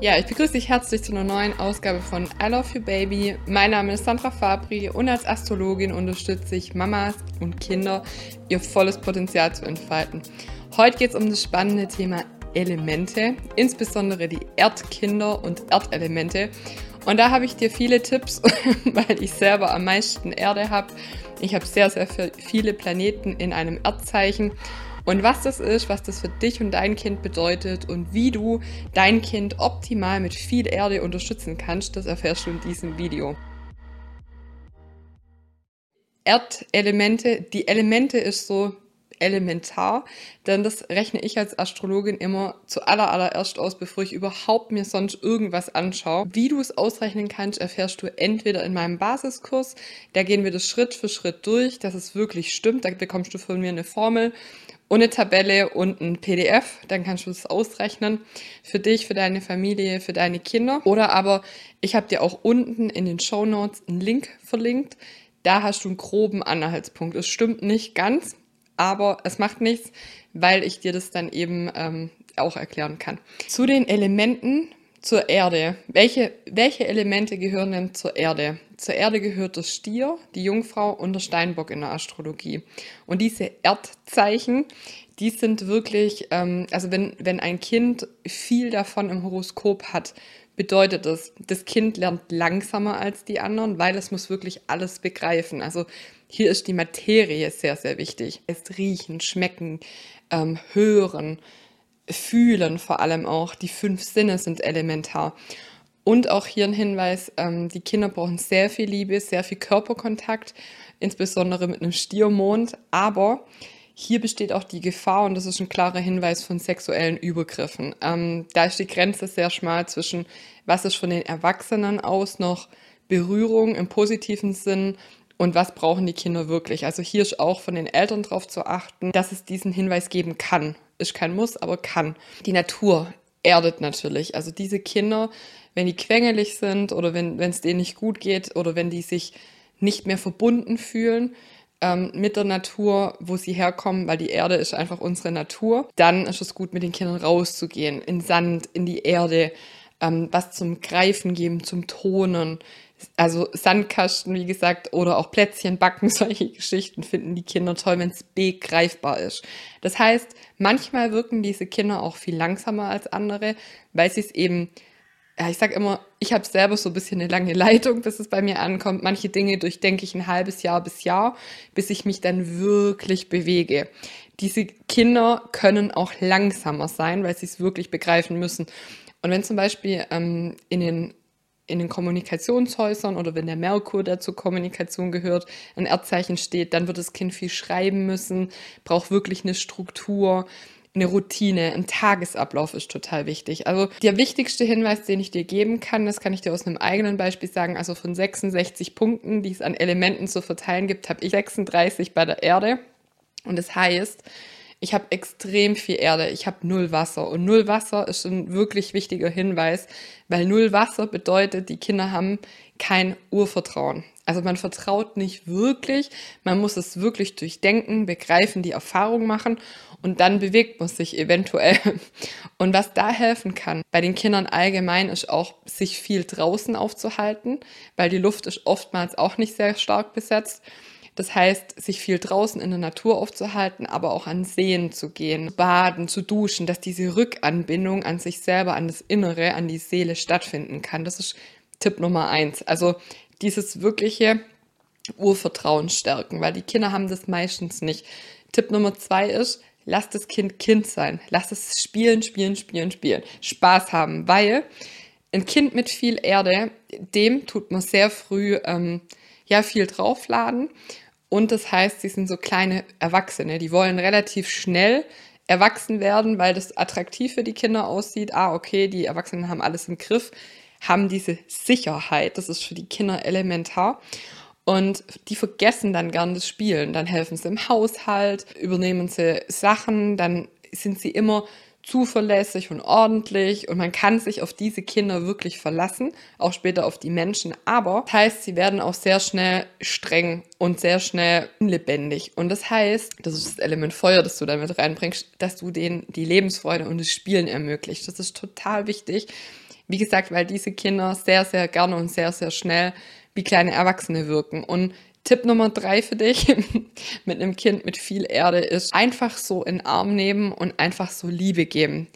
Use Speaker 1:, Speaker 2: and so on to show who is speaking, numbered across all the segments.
Speaker 1: Ja, ich begrüße dich herzlich zu einer neuen Ausgabe von I Love You Baby. Mein Name ist Sandra Fabri und als Astrologin unterstütze ich Mamas und Kinder, ihr volles Potenzial zu entfalten. Heute geht es um das spannende Thema Elemente, insbesondere die Erdkinder und Erdelemente. Und da habe ich dir viele Tipps, weil ich selber am meisten Erde habe. Ich habe sehr, sehr viele Planeten in einem Erdzeichen und was das ist, was das für dich und dein Kind bedeutet und wie du dein Kind optimal mit viel Erde unterstützen kannst, das erfährst du in diesem Video. Erdelemente, die Elemente ist so elementar, denn das rechne ich als Astrologin immer zu allerallererst aus, bevor ich überhaupt mir sonst irgendwas anschaue. Wie du es ausrechnen kannst, erfährst du entweder in meinem Basiskurs, da gehen wir das Schritt für Schritt durch, dass es wirklich stimmt, da bekommst du von mir eine Formel und eine Tabelle und ein PDF. Dann kannst du es ausrechnen für dich, für deine Familie, für deine Kinder. Oder aber ich habe dir auch unten in den Show Notes einen Link verlinkt. Da hast du einen groben Anhaltspunkt. Es stimmt nicht ganz, aber es macht nichts, weil ich dir das dann eben ähm, auch erklären kann. Zu den Elementen zur Erde. Welche, welche Elemente gehören denn zur Erde? Zur Erde gehört das Stier, die Jungfrau und der Steinbock in der Astrologie. Und diese Erdzeichen, die sind wirklich, ähm, also wenn, wenn ein Kind viel davon im Horoskop hat, bedeutet das, das Kind lernt langsamer als die anderen, weil es muss wirklich alles begreifen. Also hier ist die Materie sehr, sehr wichtig. Es riechen, schmecken, ähm, hören, fühlen vor allem auch. Die fünf Sinne sind elementar. Und auch hier ein Hinweis, ähm, die Kinder brauchen sehr viel Liebe, sehr viel Körperkontakt, insbesondere mit einem Stiermond. Aber hier besteht auch die Gefahr, und das ist ein klarer Hinweis von sexuellen Übergriffen. Ähm, da ist die Grenze sehr schmal zwischen, was ist von den Erwachsenen aus noch Berührung im positiven Sinn und was brauchen die Kinder wirklich. Also hier ist auch von den Eltern darauf zu achten, dass es diesen Hinweis geben kann. Ist kein Muss, aber kann. Die Natur erdet natürlich. Also diese Kinder wenn die quengelig sind oder wenn es denen nicht gut geht oder wenn die sich nicht mehr verbunden fühlen ähm, mit der Natur, wo sie herkommen, weil die Erde ist einfach unsere Natur, dann ist es gut, mit den Kindern rauszugehen, in Sand, in die Erde, ähm, was zum Greifen geben, zum Tonen. Also Sandkasten, wie gesagt, oder auch Plätzchen backen, solche Geschichten finden die Kinder toll, wenn es begreifbar ist. Das heißt, manchmal wirken diese Kinder auch viel langsamer als andere, weil sie es eben ja, ich sag immer, ich habe selber so ein bisschen eine lange Leitung, bis es bei mir ankommt. Manche Dinge durchdenke ich ein halbes Jahr bis Jahr, bis ich mich dann wirklich bewege. Diese Kinder können auch langsamer sein, weil sie es wirklich begreifen müssen. Und wenn zum Beispiel ähm, in den in den Kommunikationshäusern oder wenn der Merkur dazu Kommunikation gehört, ein Erdzeichen steht, dann wird das Kind viel schreiben müssen, braucht wirklich eine Struktur eine Routine, ein Tagesablauf ist total wichtig. Also der wichtigste Hinweis, den ich dir geben kann, das kann ich dir aus einem eigenen Beispiel sagen, also von 66 Punkten, die es an Elementen zu verteilen gibt, habe ich 36 bei der Erde. Und das heißt, ich habe extrem viel Erde, ich habe null Wasser. Und null Wasser ist ein wirklich wichtiger Hinweis, weil null Wasser bedeutet, die Kinder haben kein Urvertrauen. Also man vertraut nicht wirklich, man muss es wirklich durchdenken, begreifen, die Erfahrung machen und dann bewegt man sich eventuell. Und was da helfen kann, bei den Kindern allgemein ist auch, sich viel draußen aufzuhalten, weil die Luft ist oftmals auch nicht sehr stark besetzt. Das heißt, sich viel draußen in der Natur aufzuhalten, aber auch an Seen zu gehen, baden, zu duschen, dass diese Rückanbindung an sich selber, an das Innere, an die Seele stattfinden kann. Das ist Tipp Nummer eins. Also dieses wirkliche Urvertrauen stärken, weil die Kinder haben das meistens nicht. Tipp Nummer zwei ist, lass das Kind Kind sein. Lass es spielen, spielen, spielen, spielen. Spaß haben, weil ein Kind mit viel Erde, dem tut man sehr früh ähm, ja viel draufladen. Und das heißt, sie sind so kleine Erwachsene. Die wollen relativ schnell erwachsen werden, weil das attraktiv für die Kinder aussieht. Ah, okay, die Erwachsenen haben alles im Griff, haben diese Sicherheit. Das ist für die Kinder elementar. Und die vergessen dann gern das Spielen. Dann helfen sie im Haushalt, übernehmen sie Sachen, dann sind sie immer zuverlässig und ordentlich und man kann sich auf diese Kinder wirklich verlassen, auch später auf die Menschen. Aber das heißt, sie werden auch sehr schnell streng und sehr schnell unlebendig. Und das heißt, das ist das Element Feuer, das du damit reinbringst, dass du denen die Lebensfreude und das Spielen ermöglicht. Das ist total wichtig, Wie gesagt, weil diese Kinder sehr, sehr gerne und sehr, sehr schnell wie kleine Erwachsene wirken. Und Tipp Nummer drei für dich mit einem Kind mit viel Erde ist einfach so in den Arm nehmen und einfach so Liebe geben.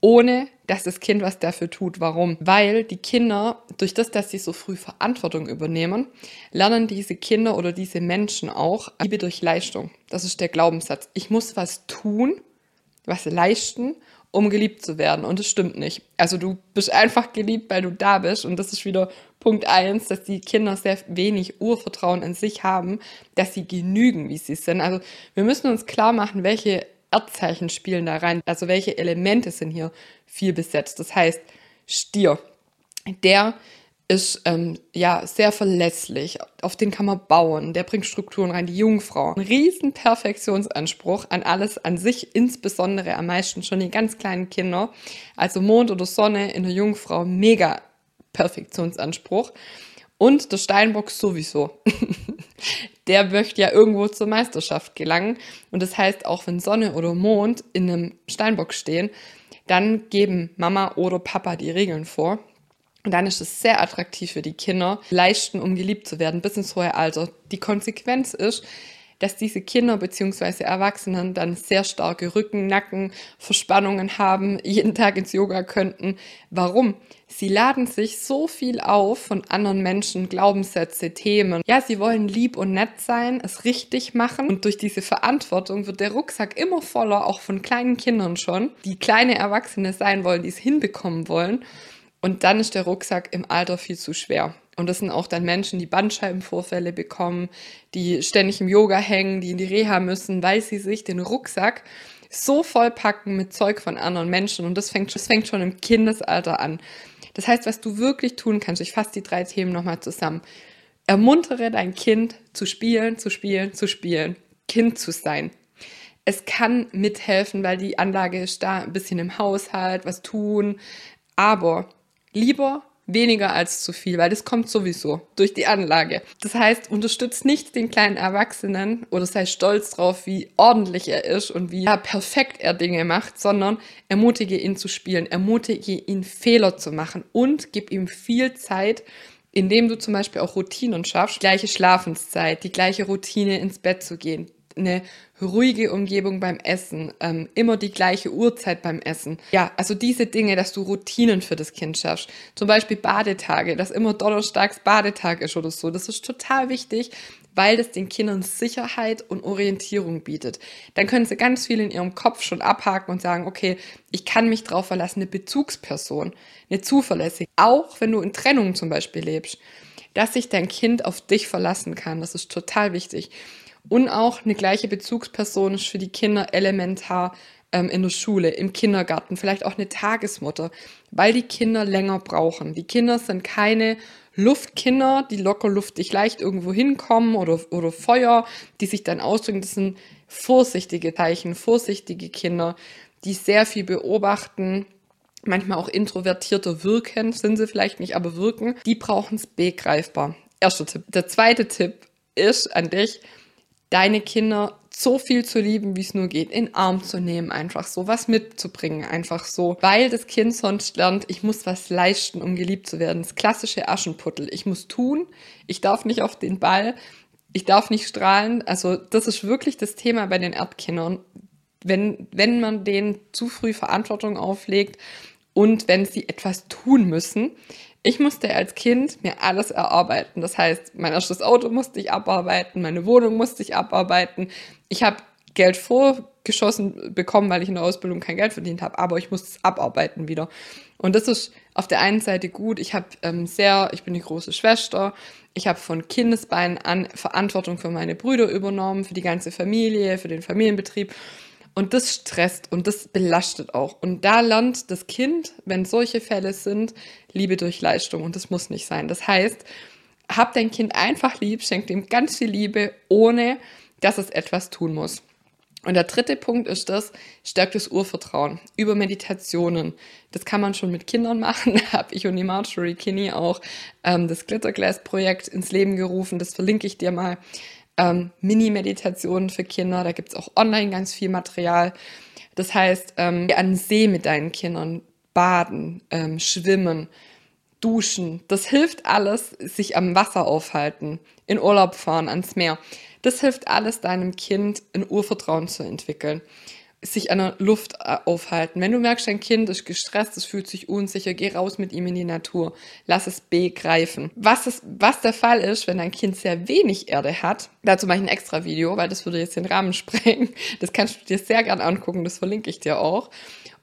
Speaker 1: Ohne dass das Kind was dafür tut. Warum? Weil die Kinder, durch das, dass sie so früh Verantwortung übernehmen, lernen diese Kinder oder diese Menschen auch Liebe durch Leistung. Das ist der Glaubenssatz. Ich muss was tun, was leisten, um geliebt zu werden. Und das stimmt nicht. Also du bist einfach geliebt, weil du da bist. Und das ist wieder Punkt eins, dass die Kinder sehr wenig Urvertrauen in sich haben, dass sie genügen, wie sie sind. Also wir müssen uns klar machen, welche Erdzeichen spielen da rein. Also welche Elemente sind hier viel besetzt. Das heißt, Stier, der ist ähm, ja sehr verlässlich, auf den kann man bauen, der bringt Strukturen rein, die Jungfrau. Ein riesen Perfektionsanspruch an alles, an sich insbesondere am meisten schon die ganz kleinen Kinder. Also Mond oder Sonne in der Jungfrau, mega Perfektionsanspruch. Und der Steinbock sowieso. der möchte ja irgendwo zur Meisterschaft gelangen. Und das heißt, auch wenn Sonne oder Mond in einem Steinbock stehen, dann geben Mama oder Papa die Regeln vor. Und dann ist es sehr attraktiv für die Kinder, leisten, um geliebt zu werden, bis ins hohe Alter. Die Konsequenz ist, dass diese Kinder bzw. Erwachsenen dann sehr starke Rücken, Nacken, Verspannungen haben, jeden Tag ins Yoga könnten. Warum? Sie laden sich so viel auf von anderen Menschen, Glaubenssätze, Themen. Ja, sie wollen lieb und nett sein, es richtig machen und durch diese Verantwortung wird der Rucksack immer voller, auch von kleinen Kindern schon, die kleine Erwachsene sein wollen, die es hinbekommen wollen. Und dann ist der Rucksack im Alter viel zu schwer. Und das sind auch dann Menschen, die Bandscheibenvorfälle bekommen, die ständig im Yoga hängen, die in die Reha müssen, weil sie sich den Rucksack so vollpacken mit Zeug von anderen Menschen. Und das fängt, das fängt schon im Kindesalter an. Das heißt, was du wirklich tun kannst, ich fasse die drei Themen nochmal zusammen. Ermuntere dein Kind zu spielen, zu spielen, zu spielen, Kind zu sein. Es kann mithelfen, weil die Anlage ist da, ein bisschen im Haushalt, was tun. Aber lieber weniger als zu viel, weil das kommt sowieso durch die Anlage. Das heißt, unterstützt nicht den kleinen Erwachsenen oder sei stolz drauf, wie ordentlich er ist und wie perfekt er Dinge macht, sondern ermutige ihn zu spielen, ermutige ihn Fehler zu machen und gib ihm viel Zeit, indem du zum Beispiel auch Routinen schaffst, die gleiche Schlafenszeit, die gleiche Routine ins Bett zu gehen, eine ruhige Umgebung beim Essen, ähm, immer die gleiche Uhrzeit beim Essen. Ja, also diese Dinge, dass du Routinen für das Kind schaffst. Zum Beispiel Badetage, dass immer donnerstags Badetag ist oder so. Das ist total wichtig, weil das den Kindern Sicherheit und Orientierung bietet. Dann können sie ganz viel in ihrem Kopf schon abhaken und sagen, okay, ich kann mich drauf verlassen, eine Bezugsperson, eine zuverlässige, auch wenn du in Trennung zum Beispiel lebst, dass sich dein Kind auf dich verlassen kann. Das ist total wichtig. Und auch eine gleiche Bezugsperson ist für die Kinder elementar ähm, in der Schule, im Kindergarten, vielleicht auch eine Tagesmutter, weil die Kinder länger brauchen. Die Kinder sind keine Luftkinder, die locker luftig leicht irgendwo hinkommen oder, oder Feuer, die sich dann ausdrücken. Das sind vorsichtige Zeichen, vorsichtige Kinder, die sehr viel beobachten, manchmal auch introvertierter wirken, sind sie vielleicht nicht, aber wirken. Die brauchen es begreifbar. Erster Tipp. Der zweite Tipp ist an dich, deine Kinder so viel zu lieben, wie es nur geht, in Arm zu nehmen, einfach so was mitzubringen, einfach so, weil das Kind sonst lernt, ich muss was leisten, um geliebt zu werden. Das klassische Aschenputtel. Ich muss tun, ich darf nicht auf den Ball, ich darf nicht strahlen. Also das ist wirklich das Thema bei den Erdkindern. Wenn, wenn man denen zu früh Verantwortung auflegt und wenn sie etwas tun müssen, ich musste als Kind mir alles erarbeiten. Das heißt, mein erstes Auto musste ich abarbeiten, meine Wohnung musste ich abarbeiten. Ich habe Geld vorgeschossen bekommen, weil ich in der Ausbildung kein Geld verdient habe, aber ich musste es abarbeiten wieder. Und das ist auf der einen Seite gut. Ich habe ähm, sehr, ich bin die große Schwester. Ich habe von Kindesbeinen an Verantwortung für meine Brüder übernommen, für die ganze Familie, für den Familienbetrieb. Und das stresst und das belastet auch. Und da lernt das Kind, wenn solche Fälle sind, Liebe durch Leistung. Und das muss nicht sein. Das heißt, hab dein Kind einfach lieb, schenk ihm ganz viel Liebe, ohne dass es etwas tun muss. Und der dritte Punkt ist das, stärkt das Urvertrauen über Meditationen. Das kann man schon mit Kindern machen. Da habe ich und die Marjorie Kinney auch ähm, das Glitterglass-Projekt ins Leben gerufen. Das verlinke ich dir mal ähm, Mini-Meditationen für Kinder. Da gibt's auch online ganz viel Material. Das heißt, ähm, an See mit deinen Kindern. Baden, ähm, Schwimmen, Duschen. Das hilft alles, sich am Wasser aufhalten, in Urlaub fahren, ans Meer. Das hilft alles deinem Kind, ein Urvertrauen zu entwickeln sich an der Luft äh, aufhalten. Wenn du merkst, dein Kind ist gestresst, es fühlt sich unsicher, geh raus mit ihm in die Natur. Lass es begreifen. Was, ist, was der Fall ist, wenn dein Kind sehr wenig Erde hat, dazu mache ich ein extra Video, weil das würde jetzt den Rahmen sprengen. Das kannst du dir sehr gern angucken, das verlinke ich dir auch.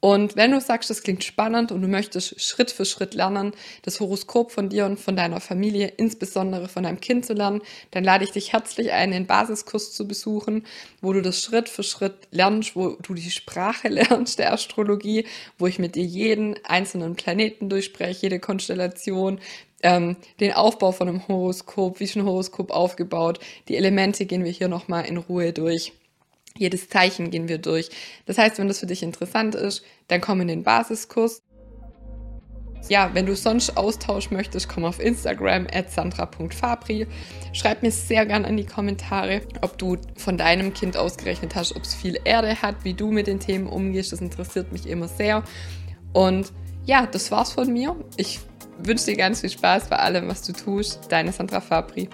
Speaker 1: Und wenn du sagst, das klingt spannend und du möchtest Schritt für Schritt lernen, das Horoskop von dir und von deiner Familie, insbesondere von deinem Kind zu lernen, dann lade ich dich herzlich ein, den Basiskurs zu besuchen, wo du das Schritt für Schritt lernst, wo du die Sprache lernst der Astrologie, wo ich mit dir jeden einzelnen Planeten durchspreche, jede Konstellation, ähm, den Aufbau von einem Horoskop, wie ist ein Horoskop aufgebaut, die Elemente gehen wir hier nochmal in Ruhe durch. Jedes Zeichen gehen wir durch. Das heißt, wenn das für dich interessant ist, dann komm in den Basiskurs. Ja, wenn du sonst Austausch möchtest, komm auf Instagram at sandra.fabri. Schreib mir sehr gern in die Kommentare, ob du von deinem Kind ausgerechnet hast, ob es viel Erde hat, wie du mit den Themen umgehst. Das interessiert mich immer sehr. Und ja, das war's von mir. Ich wünsche dir ganz viel Spaß bei allem, was du tust. Deine Sandra Fabri.